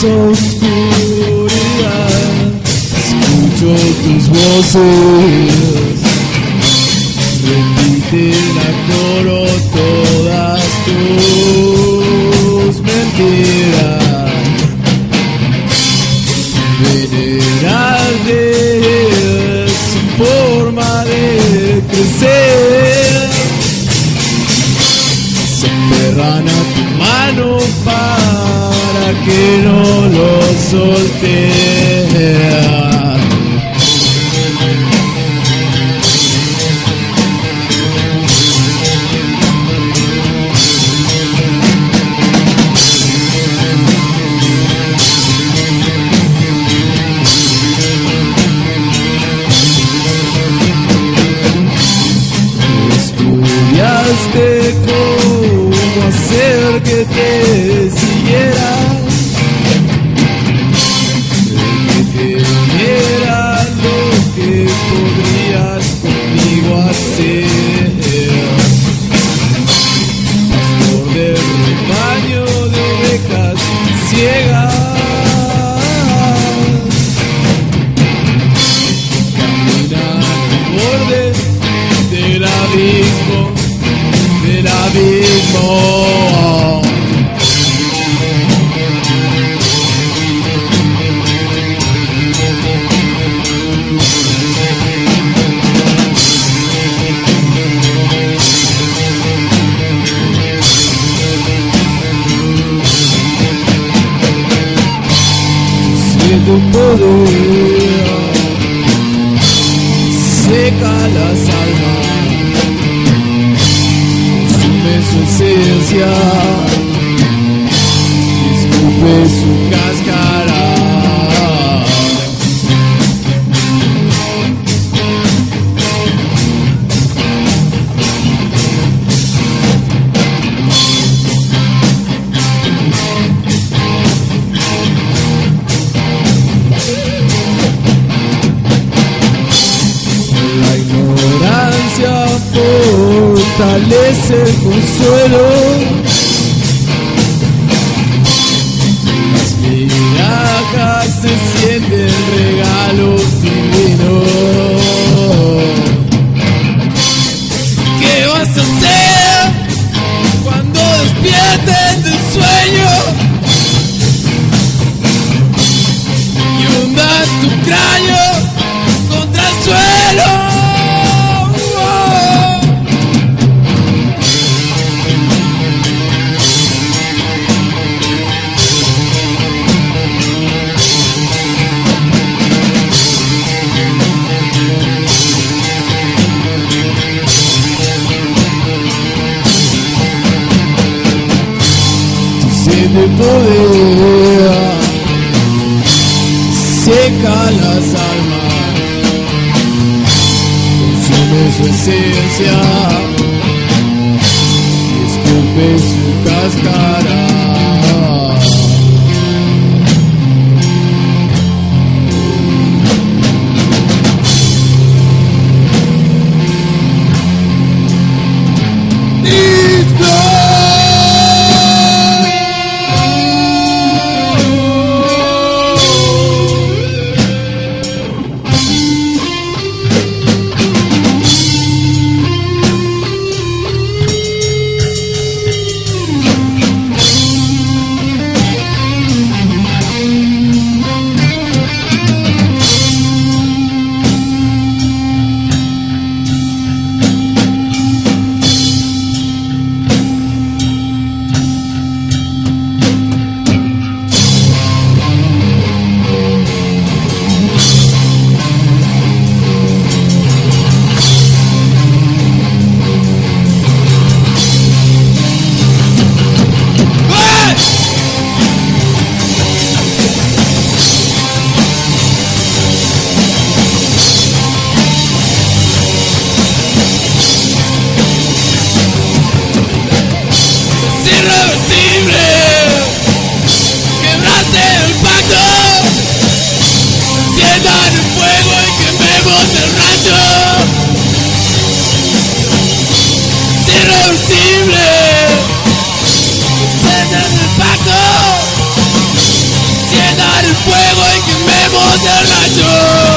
Esa oscuridad escucho tus voces repiten a coro todas tus mentiras. Venerales su forma de crecer. Se aferran a tu mano para que no lo soltes. Siento poder seca las consume su fortalece el consuelo. Las migajas se sienten regalos divinos. Seca las almas consume su esencia escupe su cáscara. Es irreversible. Enciendan el paco. Enciendan el fuego y quememos el. Oh,